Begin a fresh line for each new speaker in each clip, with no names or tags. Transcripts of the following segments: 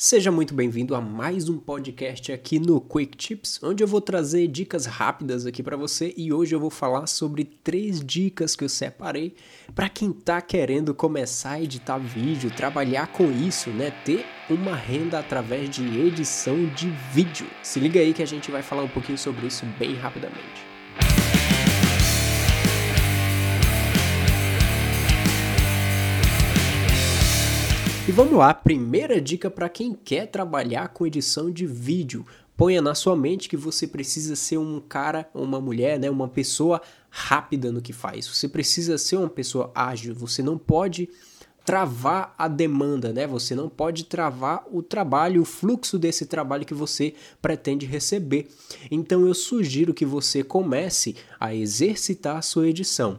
Seja muito bem-vindo a mais um podcast aqui no Quick Tips, onde eu vou trazer dicas rápidas aqui para você e hoje eu vou falar sobre três dicas que eu separei para quem tá querendo começar a editar vídeo, trabalhar com isso, né, ter uma renda através de edição de vídeo. Se liga aí que a gente vai falar um pouquinho sobre isso bem rapidamente. E vamos lá, primeira dica para quem quer trabalhar com edição de vídeo. Ponha na sua mente que você precisa ser um cara, uma mulher, né, uma pessoa rápida no que faz. Você precisa ser uma pessoa ágil, você não pode travar a demanda, né? Você não pode travar o trabalho, o fluxo desse trabalho que você pretende receber. Então eu sugiro que você comece a exercitar a sua edição.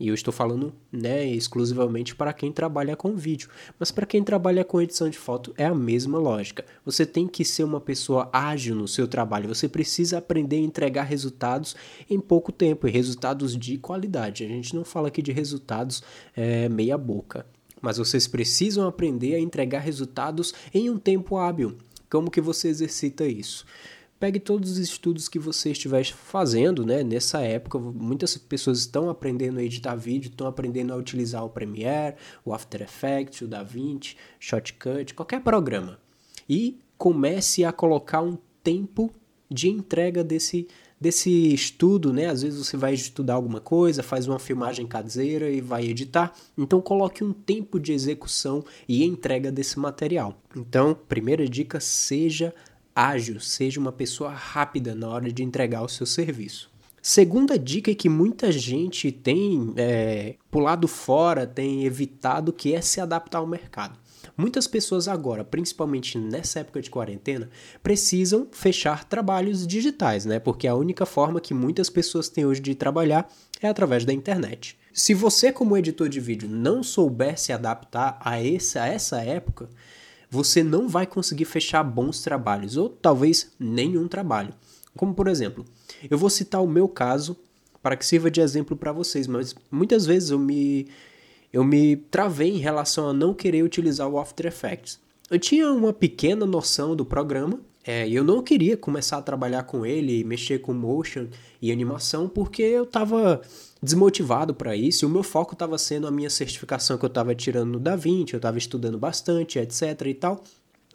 E eu estou falando né, exclusivamente para quem trabalha com vídeo. Mas para quem trabalha com edição de foto é a mesma lógica. Você tem que ser uma pessoa ágil no seu trabalho. Você precisa aprender a entregar resultados em pouco tempo e resultados de qualidade. A gente não fala aqui de resultados é, meia boca. Mas vocês precisam aprender a entregar resultados em um tempo hábil. Como que você exercita isso? Pegue todos os estudos que você estiver fazendo, né? Nessa época, muitas pessoas estão aprendendo a editar vídeo, estão aprendendo a utilizar o Premiere, o After Effects, o DaVinci, Shotcut, qualquer programa. E comece a colocar um tempo de entrega desse desse estudo, né? Às vezes você vai estudar alguma coisa, faz uma filmagem caseira e vai editar. Então coloque um tempo de execução e entrega desse material. Então, primeira dica, seja ágil, seja uma pessoa rápida na hora de entregar o seu serviço. Segunda dica que muita gente tem é, pulado fora, tem evitado, que é se adaptar ao mercado. Muitas pessoas agora, principalmente nessa época de quarentena, precisam fechar trabalhos digitais, né? Porque a única forma que muitas pessoas têm hoje de trabalhar é através da internet. Se você, como editor de vídeo, não souber se adaptar a essa, a essa época, você não vai conseguir fechar bons trabalhos, ou talvez nenhum trabalho. Como por exemplo, eu vou citar o meu caso para que sirva de exemplo para vocês, mas muitas vezes eu me, eu me travei em relação a não querer utilizar o After Effects. Eu tinha uma pequena noção do programa, é, eu não queria começar a trabalhar com ele, mexer com motion e animação, porque eu estava desmotivado para isso. E o meu foco estava sendo a minha certificação que eu estava tirando no DaVinci, eu estava estudando bastante, etc e tal.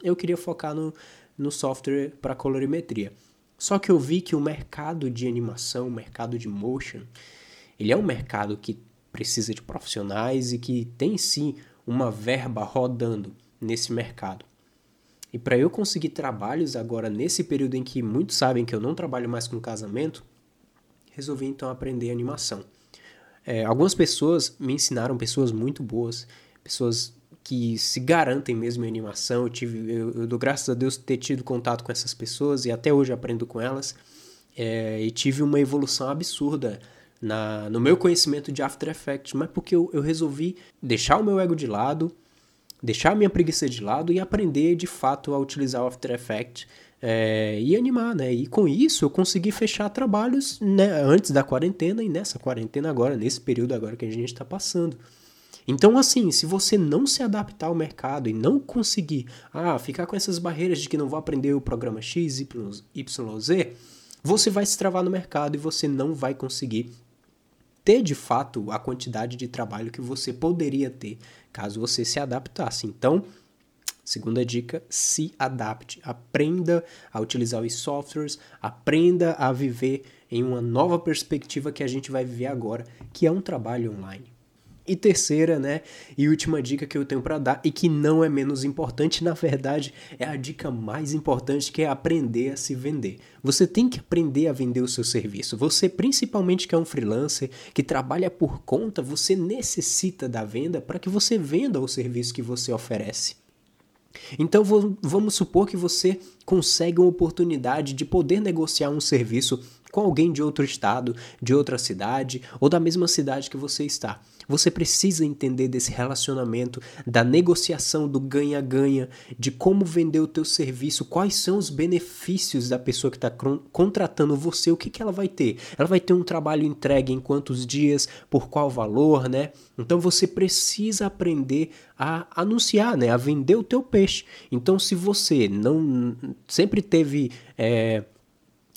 Eu queria focar no, no software para colorimetria. Só que eu vi que o mercado de animação, o mercado de motion, ele é um mercado que precisa de profissionais e que tem sim uma verba rodando nesse mercado. E para eu conseguir trabalhos agora nesse período em que muitos sabem que eu não trabalho mais com casamento, resolvi então aprender animação. É, algumas pessoas me ensinaram, pessoas muito boas, pessoas que se garantem mesmo em animação. Eu, tive, eu, eu dou graças a Deus ter tido contato com essas pessoas e até hoje aprendo com elas. É, e tive uma evolução absurda na, no meu conhecimento de After Effects, mas porque eu, eu resolvi deixar o meu ego de lado, deixar a minha preguiça de lado e aprender de fato a utilizar o After Effects é, e animar, né? E com isso eu consegui fechar trabalhos né, antes da quarentena e nessa quarentena agora, nesse período agora que a gente está passando. Então, assim, se você não se adaptar ao mercado e não conseguir ah, ficar com essas barreiras de que não vou aprender o programa X, Y, Z, você vai se travar no mercado e você não vai conseguir ter de fato a quantidade de trabalho que você poderia ter caso você se adaptasse. Então, Segunda dica, se adapte. Aprenda a utilizar os softwares, aprenda a viver em uma nova perspectiva que a gente vai viver agora, que é um trabalho online. E terceira, né, e última dica que eu tenho para dar e que não é menos importante, na verdade, é a dica mais importante que é aprender a se vender. Você tem que aprender a vender o seu serviço. Você, principalmente que é um freelancer, que trabalha por conta, você necessita da venda para que você venda o serviço que você oferece. Então vamos supor que você consegue uma oportunidade de poder negociar um serviço com alguém de outro estado, de outra cidade ou da mesma cidade que você está. Você precisa entender desse relacionamento, da negociação do ganha-ganha, de como vender o teu serviço, quais são os benefícios da pessoa que está contratando você, o que, que ela vai ter. Ela vai ter um trabalho entregue em quantos dias, por qual valor, né? Então você precisa aprender a anunciar, né? A vender o teu peixe. Então se você não sempre teve é,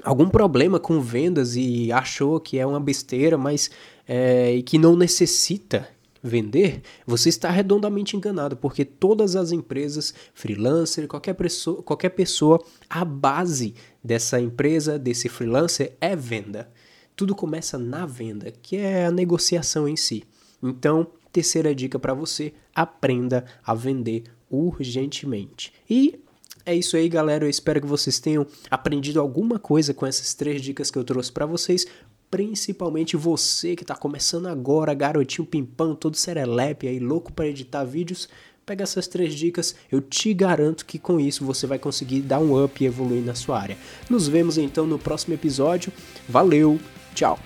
algum problema com vendas e achou que é uma besteira, mas é, que não necessita vender, você está redondamente enganado, porque todas as empresas, freelancer, qualquer pessoa, qualquer pessoa, a base dessa empresa, desse freelancer é venda. Tudo começa na venda, que é a negociação em si. Então, terceira dica para você: aprenda a vender urgentemente. E é isso aí, galera. Eu espero que vocês tenham aprendido alguma coisa com essas três dicas que eu trouxe para vocês. Principalmente você que está começando agora, garotinho pimpão, todo serelepe aí, louco para editar vídeos. Pega essas três dicas, eu te garanto que com isso você vai conseguir dar um up e evoluir na sua área. Nos vemos então no próximo episódio. Valeu, tchau!